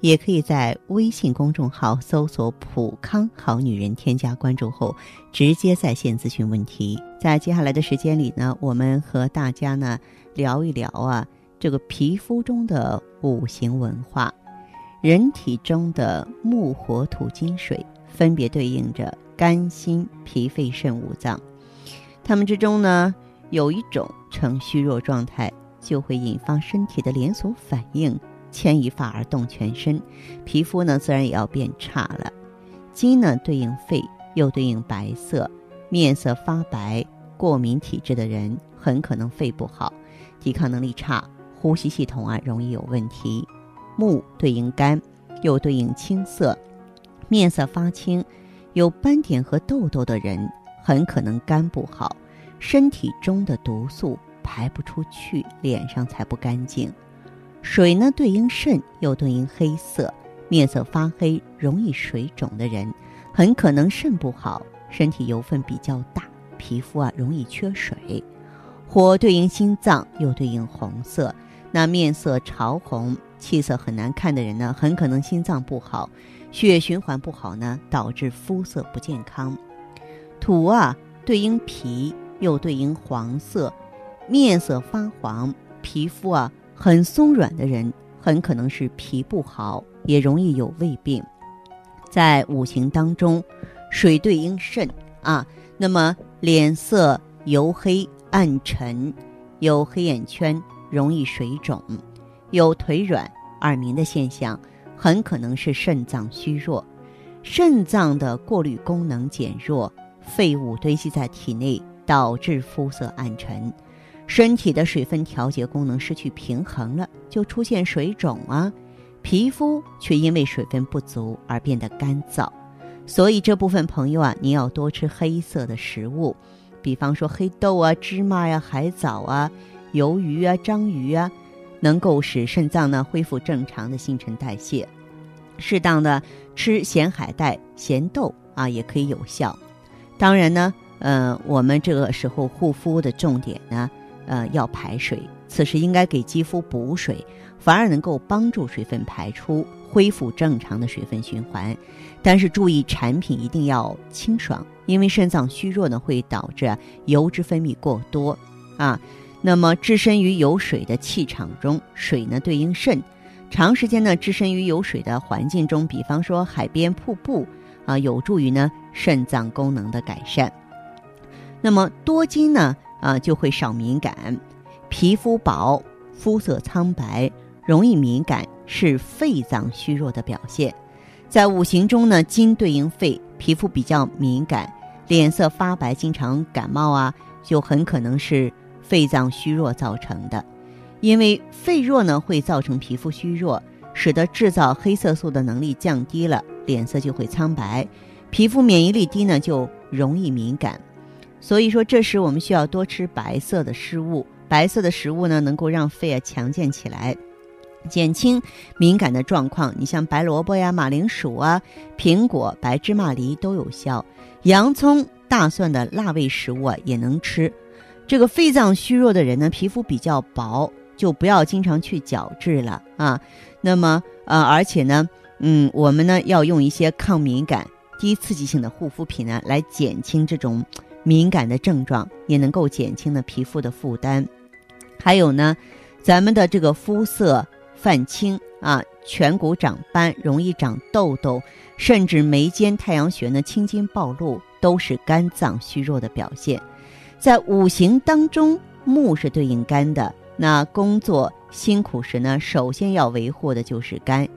也可以在微信公众号搜索“普康好女人”，添加关注后，直接在线咨询问题。在接下来的时间里呢，我们和大家呢聊一聊啊，这个皮肤中的五行文化。人体中的木、火、土、金、水，分别对应着肝、心、脾、肺、肾五脏。它们之中呢，有一种呈虚弱状态，就会引发身体的连锁反应。牵一发而动全身，皮肤呢自然也要变差了。金呢对应肺，又对应白色，面色发白。过敏体质的人很可能肺不好，抵抗能力差，呼吸系统啊容易有问题。木对应肝，又对应青色，面色发青，有斑点和痘痘的人很可能肝不好，身体中的毒素排不出去，脸上才不干净。水呢对应肾，又对应黑色，面色发黑、容易水肿的人，很可能肾不好，身体油分比较大，皮肤啊容易缺水。火对应心脏，又对应红色，那面色潮红、气色很难看的人呢，很可能心脏不好，血液循环不好呢，导致肤色不健康。土啊对应脾，又对应黄色，面色发黄，皮肤啊。很松软的人，很可能是脾不好，也容易有胃病。在五行当中，水对应肾啊，那么脸色黝黑暗沉，有黑眼圈，容易水肿，有腿软耳鸣的现象，很可能是肾脏虚弱。肾脏的过滤功能减弱，废物堆积在体内，导致肤色暗沉。身体的水分调节功能失去平衡了，就出现水肿啊，皮肤却因为水分不足而变得干燥。所以这部分朋友啊，你要多吃黑色的食物，比方说黑豆啊、芝麻呀、海藻啊、鱿鱼啊、章鱼啊，能够使肾脏呢恢复正常的新陈代谢。适当的吃咸海带、咸豆啊，也可以有效。当然呢，呃，我们这个时候护肤的重点呢。呃，要排水，此时应该给肌肤补水，反而能够帮助水分排出，恢复正常的水分循环。但是注意，产品一定要清爽，因为肾脏虚弱呢，会导致油脂分泌过多啊。那么，置身于有水的气场中，水呢对应肾，长时间呢置身于有水的环境中，比方说海边、瀑布啊，有助于呢肾脏功能的改善。那么多金呢？啊，就会少敏感，皮肤薄，肤色苍白，容易敏感，是肺脏虚弱的表现。在五行中呢，金对应肺，皮肤比较敏感，脸色发白，经常感冒啊，就很可能是肺脏虚弱造成的。因为肺弱呢，会造成皮肤虚弱，使得制造黑色素的能力降低了，脸色就会苍白，皮肤免疫力低呢，就容易敏感。所以说，这时我们需要多吃白色的食物。白色的食物呢，能够让肺啊强健起来，减轻敏感的状况。你像白萝卜呀、马铃薯啊、苹果、白芝麻、梨都有效。洋葱、大蒜的辣味食物啊也能吃。这个肺脏虚弱的人呢，皮肤比较薄，就不要经常去角质了啊。那么呃，而且呢，嗯，我们呢要用一些抗敏感、低刺激性的护肤品呢，来减轻这种。敏感的症状也能够减轻了皮肤的负担，还有呢，咱们的这个肤色泛青啊，颧骨长斑，容易长痘痘，甚至眉间太阳穴呢青筋暴露，都是肝脏虚弱的表现。在五行当中，木是对应肝的，那工作辛苦时呢，首先要维护的就是肝。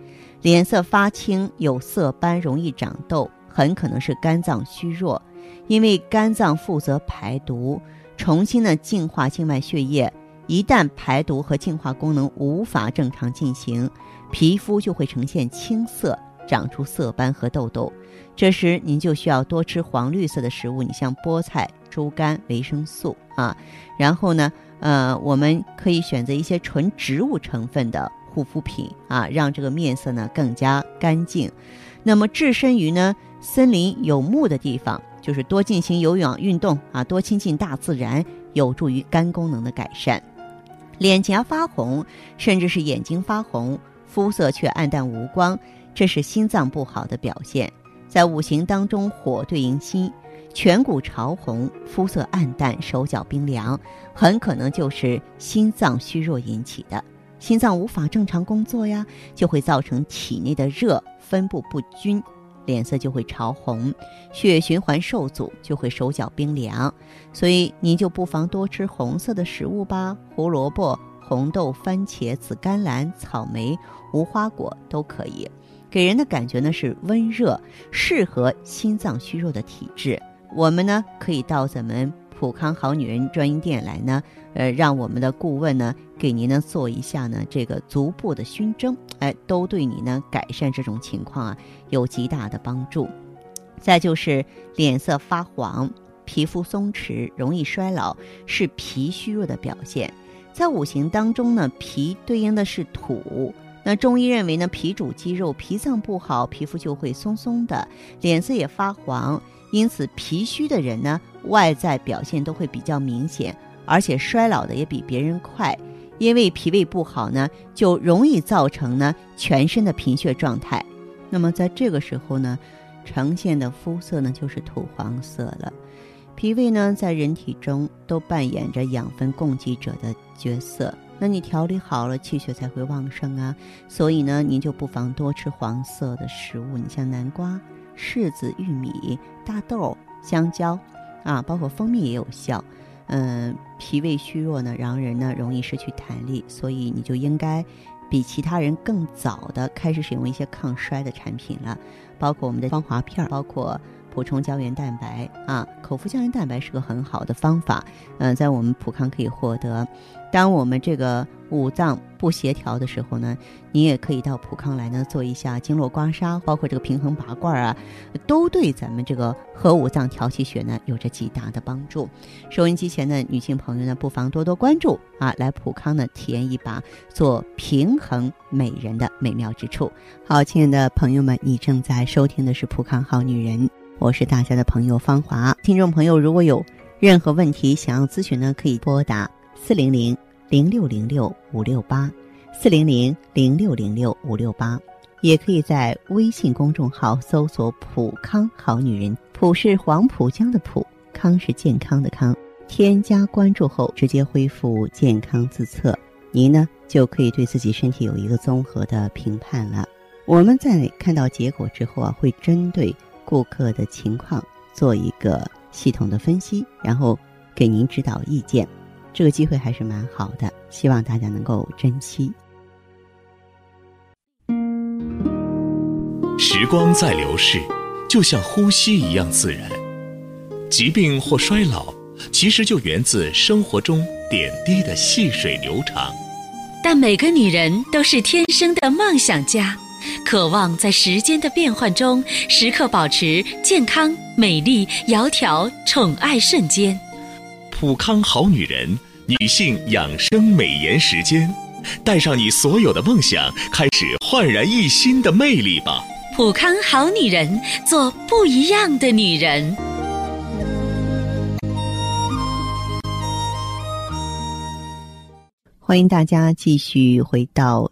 脸色发青，有色斑，容易长痘，很可能是肝脏虚弱。因为肝脏负责排毒，重新的净化静脉血液，一旦排毒和净化功能无法正常进行，皮肤就会呈现青色，长出色斑和痘痘。这时您就需要多吃黄绿色的食物，你像菠菜、猪肝、维生素啊。然后呢，呃，我们可以选择一些纯植物成分的护肤品啊，让这个面色呢更加干净。那么置身于呢森林有木的地方，就是多进行有氧运动啊，多亲近大自然，有助于肝功能的改善。脸颊发红，甚至是眼睛发红，肤色却暗淡无光，这是心脏不好的表现。在五行当中，火对应心，颧骨潮红，肤色暗淡，手脚冰凉，很可能就是心脏虚弱引起的。心脏无法正常工作呀，就会造成体内的热分布不均，脸色就会潮红，血液循环受阻，就会手脚冰凉。所以您就不妨多吃红色的食物吧，胡萝卜、红豆、番茄、紫甘蓝、草莓、无花果都可以。给人的感觉呢是温热，适合心脏虚弱的体质。我们呢可以到咱们普康好女人专营店来呢，呃，让我们的顾问呢给您呢做一下呢这个足部的熏蒸，哎，都对你呢改善这种情况啊有极大的帮助。再就是脸色发黄、皮肤松弛、容易衰老，是脾虚弱的表现。在五行当中呢，脾对应的是土。那中医认为呢，脾主肌肉，脾脏不好，皮肤就会松松的，脸色也发黄。因此，脾虚的人呢，外在表现都会比较明显，而且衰老的也比别人快。因为脾胃不好呢，就容易造成呢全身的贫血状态。那么在这个时候呢，呈现的肤色呢就是土黄色了。脾胃呢，在人体中都扮演着养分供给者的角色。那你调理好了，气血才会旺盛啊。所以呢，您就不妨多吃黄色的食物，你像南瓜、柿子、玉米、大豆、香蕉，啊，包括蜂蜜也有效。嗯，脾胃虚弱呢，让人呢容易失去弹力，所以你就应该比其他人更早的开始使用一些抗衰的产品了，包括我们的芳华片，包括。补充胶原蛋白啊，口服胶原蛋白是个很好的方法。嗯，在我们普康可以获得。当我们这个五脏不协调的时候呢，你也可以到普康来呢做一下经络刮痧，包括这个平衡拔罐啊，都对咱们这个和五脏调气血呢有着极大的帮助。收音机前的女性朋友呢，不妨多多关注啊，来普康呢体验一把做平衡美人的美妙之处。好，亲爱的朋友们，你正在收听的是普康好女人。我是大家的朋友芳华，听众朋友如果有任何问题想要咨询呢，可以拨打四零零零六零六五六八，四零零零六零六五六八，也可以在微信公众号搜索“普康好女人”，普是黄浦江的浦，康是健康的康，添加关注后直接恢复健康自测，您呢就可以对自己身体有一个综合的评判了。我们在看到结果之后啊，会针对。顾客的情况做一个系统的分析，然后给您指导意见，这个机会还是蛮好的，希望大家能够珍惜。时光在流逝，就像呼吸一样自然。疾病或衰老，其实就源自生活中点滴的细水流长。但每个女人都是天生的梦想家。渴望在时间的变换中，时刻保持健康、美丽、窈窕、宠爱瞬间。普康好女人，女性养生美颜时间，带上你所有的梦想，开始焕然一新的魅力吧！普康好女人，做不一样的女人。欢迎大家继续回到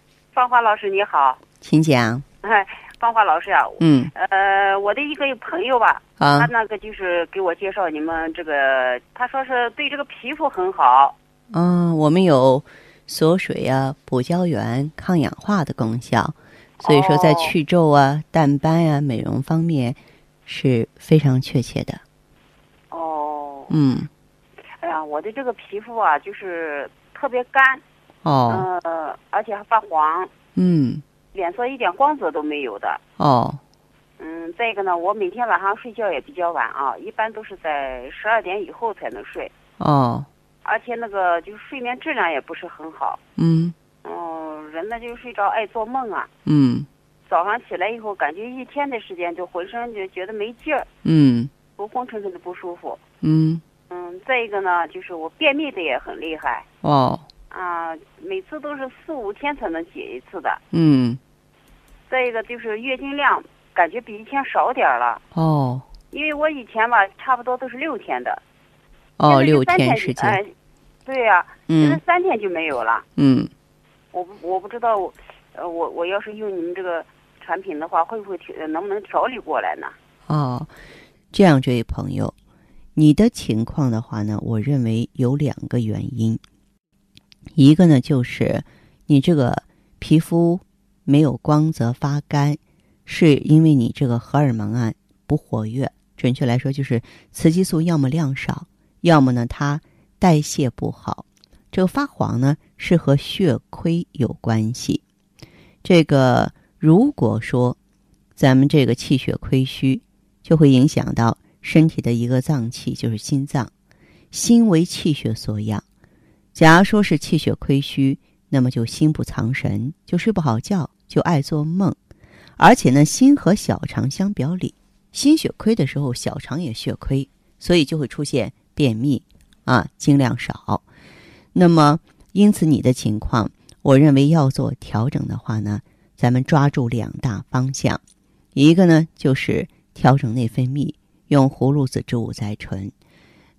芳华老师你好。请讲。哎，芳华老师啊，嗯，呃，我的一个朋友吧，啊，他那个就是给我介绍你们这个，他说是对这个皮肤很好。嗯，我们有锁水啊、补胶原、抗氧化的功效，所以说在去皱啊、淡斑啊、美容方面是非常确切的。哦，嗯，哎呀，我的这个皮肤啊，就是特别干，哦，呃，而且还发黄，嗯，脸色一点光泽都没有的。哦，嗯，再一个呢，我每天晚上睡觉也比较晚啊，一般都是在十二点以后才能睡，哦，而且那个就是睡眠质量也不是很好。嗯，嗯，人呢就睡着爱做梦啊，嗯，早上起来以后感觉一天的时间就浑身就觉得没劲儿，嗯，昏昏沉沉的不舒服。嗯，嗯，再一个呢，就是我便秘的也很厉害。哦，啊，每次都是四五天才能解一次的。嗯，再一个就是月经量感觉比以前少点儿了，哦，因为我以前吧差不多都是六天的，哦，六天天时间，哎，对呀、现在嗯三天就没有了。嗯，我不我不知道我，呃，我我要是用你们这个产品的话，会不会调能不能调理过来呢？哦，这样，这位朋友，你的情况的话呢，我认为有两个原因，一个呢就是你这个皮肤没有光泽发干，是因为你这个荷尔蒙啊不活跃，准确来说就是雌激素要么量少，要么呢它代谢不好。这个发黄呢是和血亏有关系。这个如果说咱们这个气血亏虚，就会影响到身体的一个脏器，就是心脏。心为气血所养，假如说是气血亏虚，那么就心不藏神，就睡不好觉，就爱做梦。而且呢，心和小肠相表里，心血亏的时候，小肠也血亏，所以就会出现便秘啊，经量少。那么，因此你的情况，我认为要做调整的话呢，咱们抓住两大方向，一个呢就是调整内分泌，用葫芦籽植物甾醇。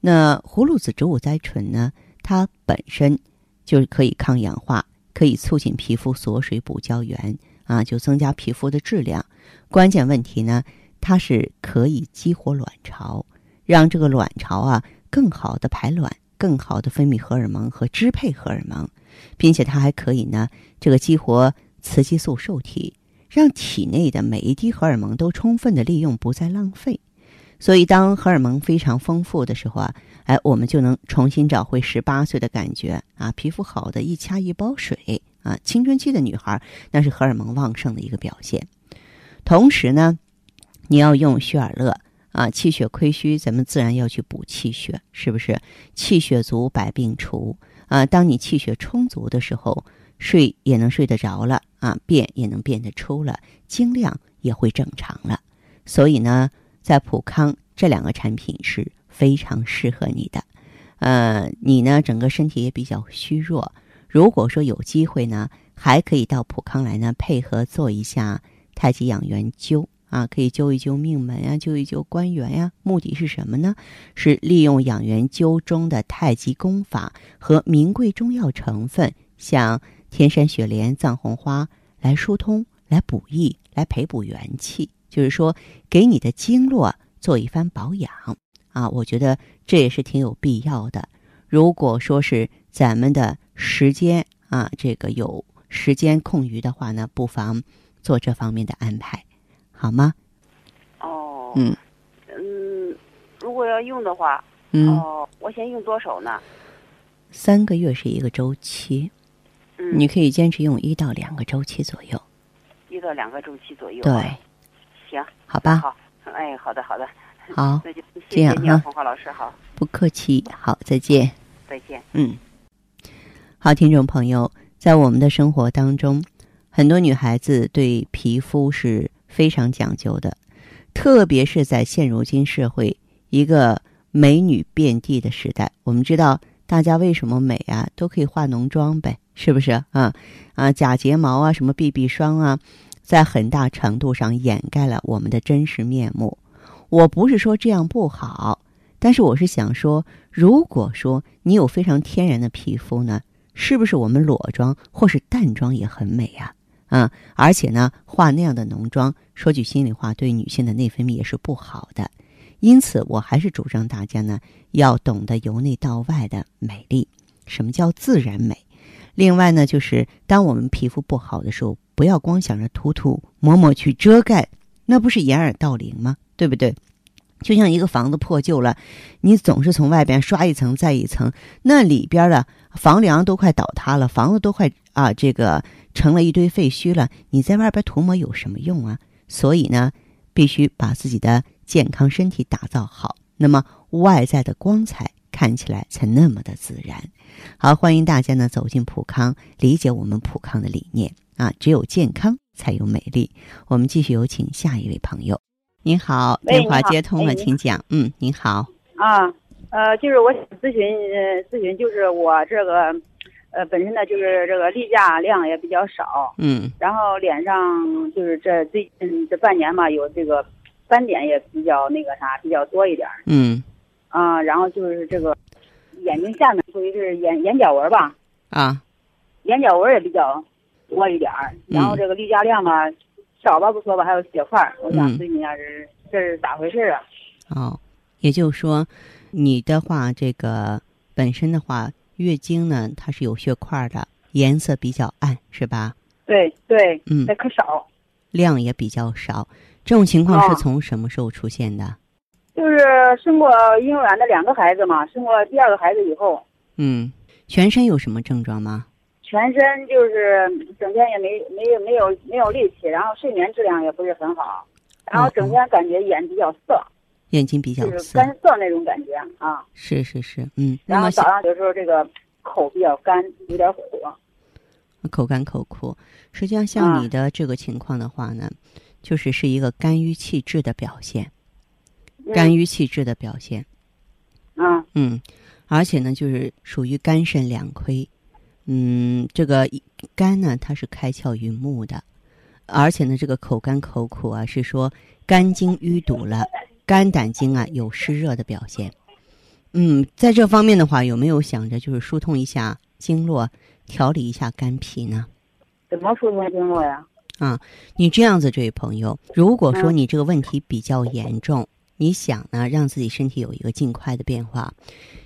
那葫芦籽植物甾醇呢，它本身就是可以抗氧化，可以促进皮肤锁水补胶原啊，就增加皮肤的质量。关键问题呢，它是可以激活卵巢，让这个卵巢啊更好的排卵，更好的分泌荷尔蒙和支配荷尔蒙，并且它还可以呢，这个激活雌激素受体，让体内的每一滴荷尔蒙都充分的利用，不再浪费。所以，当荷尔蒙非常丰富的时候啊，哎，我们就能重新找回十八岁的感觉啊，皮肤好的一掐一包水啊，青春期的女孩那是荷尔蒙旺盛的一个表现。同时呢，你要用血尔乐啊，气血亏虚，咱们自然要去补气血，是不是？气血足，百病除啊。当你气血充足的时候，睡也能睡得着了啊，便也能便得出了，经量也会正常了。所以呢，在普康这两个产品是非常适合你的。呃，你呢整个身体也比较虚弱，如果说有机会呢，还可以到普康来呢，配合做一下太极养元灸啊，可以灸一灸命门呀、灸一灸关元呀。目的是什么呢？是利用养元灸中的太极功法和名贵中药成分，像天山雪莲、藏红花来疏通、来补益、来培补元气。就是说，给你的经络做一番保养啊，我觉得这也是挺有必要的。如果说是咱们的时间啊，这个有时间空余的话呢，不妨做这方面的安排，好吗？哦，嗯嗯，如果要用的话，嗯，哦，我先用多少呢？三个月是一个周期，嗯，你可以坚持用一到两个周期左右，一到两个周期左右。对，，行，好吧？好，哎，好的，好的，好，那就谢这样谢你啊，哈红花老师，好，不客气，好，再见。再见。嗯，好，听众朋友，在我们的生活当中，很多女孩子对皮肤是非常讲究的，特别是在现如今社会一个美女遍地的时代，我们知道大家为什么美啊，都可以化浓妆呗，是不是啊？啊，假睫毛啊，什么 BB 霜啊，在很大程度上掩盖了我们的真实面目。我不是说这样不好。但是我是想说，如果说你有非常天然的皮肤呢，是不是我们裸妆或是淡妆也很美呀、啊？啊，而且呢，化那样的浓妆，说句心里话，对女性的内分泌也是不好的。因此，我还是主张大家呢，要懂得由内到外的美丽。什么叫自然美？另外呢，就是当我们皮肤不好的时候，不要光想着涂涂抹抹去遮盖那不是掩耳盗铃吗？对不对？就像一个房子破旧了，你总是从外边刷一层再一层，那里边的房梁都快倒塌了，房子都快啊这个成了一堆废墟了，你在外边涂抹有什么用啊？所以呢，必须把自己的健康身体打造好，那么外在的光彩看起来才那么的自然。好，欢迎大家呢走进普康，理解我们普康的理念啊，只有健康才有美丽。我们继续有请下一位朋友。您好，电话接通了，请讲。嗯，您好。啊，呃，就是我想咨询，呃，咨询就是我这个，呃，本身呢就是这个例假量也比较少。嗯。然后脸上就是这最近这半年嘛，有这个斑点也比较那个啥，比较多一点。嗯。啊，然后就是这个眼睛下面属于是眼眼角纹吧。啊。眼角纹也比较多一点儿然后这个例假量嘛。少吧不说吧，还有血块我想咨询一下，这是这是咋回事啊？哦，也就是说，你的话，这个本身的话，月经呢，它是有血块的，颜色比较暗，是吧？对对，嗯，那可少，量也比较少。这种情况是从什么时候出现的？就是生过婴幼儿的两个孩子嘛，生过第二个孩子以后。嗯，全身有什么症状吗？全身就是整天也没没有没有没有力气，然后睡眠质量也不是很好，然后整天感觉眼比较涩，眼睛比较涩，干涩那种感觉啊。是是是，嗯。然后早上有时候这个口比较干，有点苦。口干口苦，实际上像你的这个情况的话呢，就是是一个肝郁气滞的表现，肝郁气滞的表现。嗯嗯，而且呢，就是属于肝肾两亏。嗯，这个肝呢，它是开窍于目的，而且呢，这个口干口苦啊，是说肝经淤堵了，肝胆经啊有湿热的表现。嗯，在这方面的话，有没有想着就是疏通一下经络，调理一下肝脾呢？怎么疏通经络呀？啊，你这样子，这位朋友，如果说你这个问题比较严重。你想呢，让自己身体有一个尽快的变化，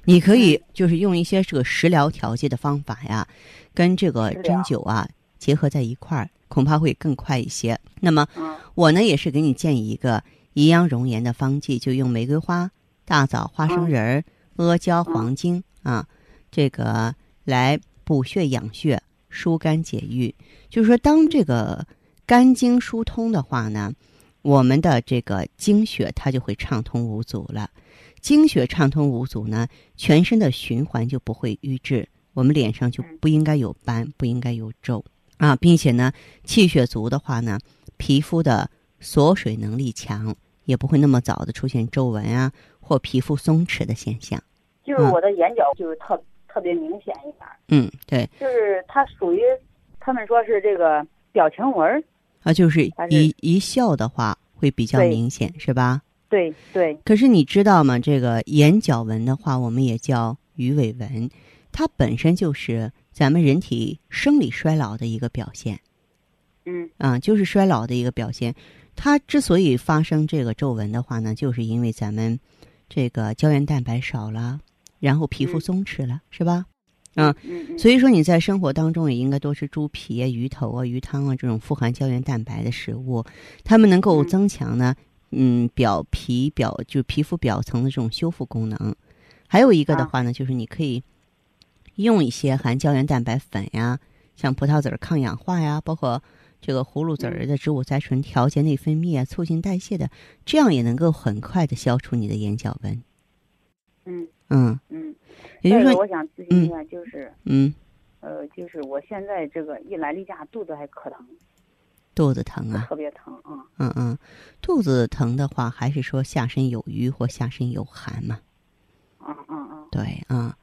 你可以就是用一些这个食疗调节的方法呀，跟这个针灸啊结合在一块儿，恐怕会更快一些。那么，我呢也是给你建议一个颐养容颜的方剂，就用玫瑰花、大枣、花生仁、阿胶、黄精啊，这个来补血养血、疏肝解郁。就是说，当这个肝经疏通的话呢。我们的这个经血它就会畅通无阻了，经血畅通无阻呢，全身的循环就不会瘀滞，我们脸上就不应该有斑，不应该有皱啊，并且呢，气血足的话呢，皮肤的锁水能力强，也不会那么早的出现皱纹啊或皮肤松弛的现象。就是我的眼角就是特特别明显一点。嗯，对。就是它属于，他们说是这个表情纹。啊，就是一一笑的话会比较明显，是吧？对对。可是你知道吗？这个眼角纹的话，我们也叫鱼尾纹，它本身就是咱们人体生理衰老的一个表现。嗯。啊，就是衰老的一个表现。它之所以发生这个皱纹的话呢，就是因为咱们这个胶原蛋白少了，然后皮肤松弛了，是吧？嗯，所以说你在生活当中也应该多吃猪皮啊、鱼头啊、鱼汤啊这种富含胶原蛋白的食物，它们能够增强呢，嗯，表皮表就皮肤表层的这种修复功能。还有一个的话呢，就是你可以用一些含胶原蛋白粉呀，像葡萄籽儿抗氧化呀，包括这个葫芦籽儿的植物甾醇调节内分泌啊，促进代谢的，这样也能够很快的消除你的眼角纹。嗯嗯嗯。也就是说，我想咨询一下，就是嗯，呃，就是我现在这个一来例假，肚子还可疼，肚子疼啊，特别疼啊。嗯嗯，肚子疼的话，还是说下身有瘀或下身有寒嘛？嗯嗯嗯。对啊，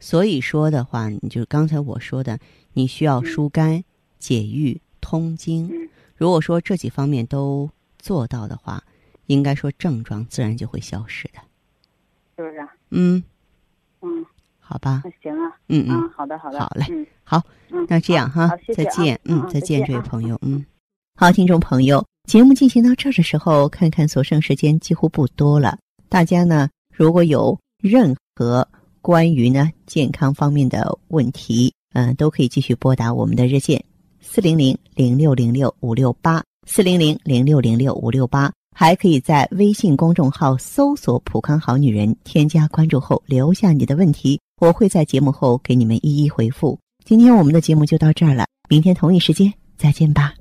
所以说的话，你就刚才我说的，你需要疏肝、解郁、通经。如果说这几方面都做到的话，应该说症状自然就会消失的，是不是啊？嗯。嗯，好吧，行啊，嗯嗯，好的好的，好嘞，嗯好，嗯，那这样哈，再见，嗯，再见，这位朋友，嗯，好，听众朋友，节目进行到这儿的时候，看看所剩时间几乎不多了，大家呢如果有任何关于呢健康方面的问题，嗯，都可以继续拨打我们的热线四零零零六零六五六八。四零零零六零六五六八，还可以在微信公众号搜索“普康好女人”，添加关注后留下你的问题，我会在节目后给你们一一回复。今天我们的节目就到这儿了，明天同一时间再见吧。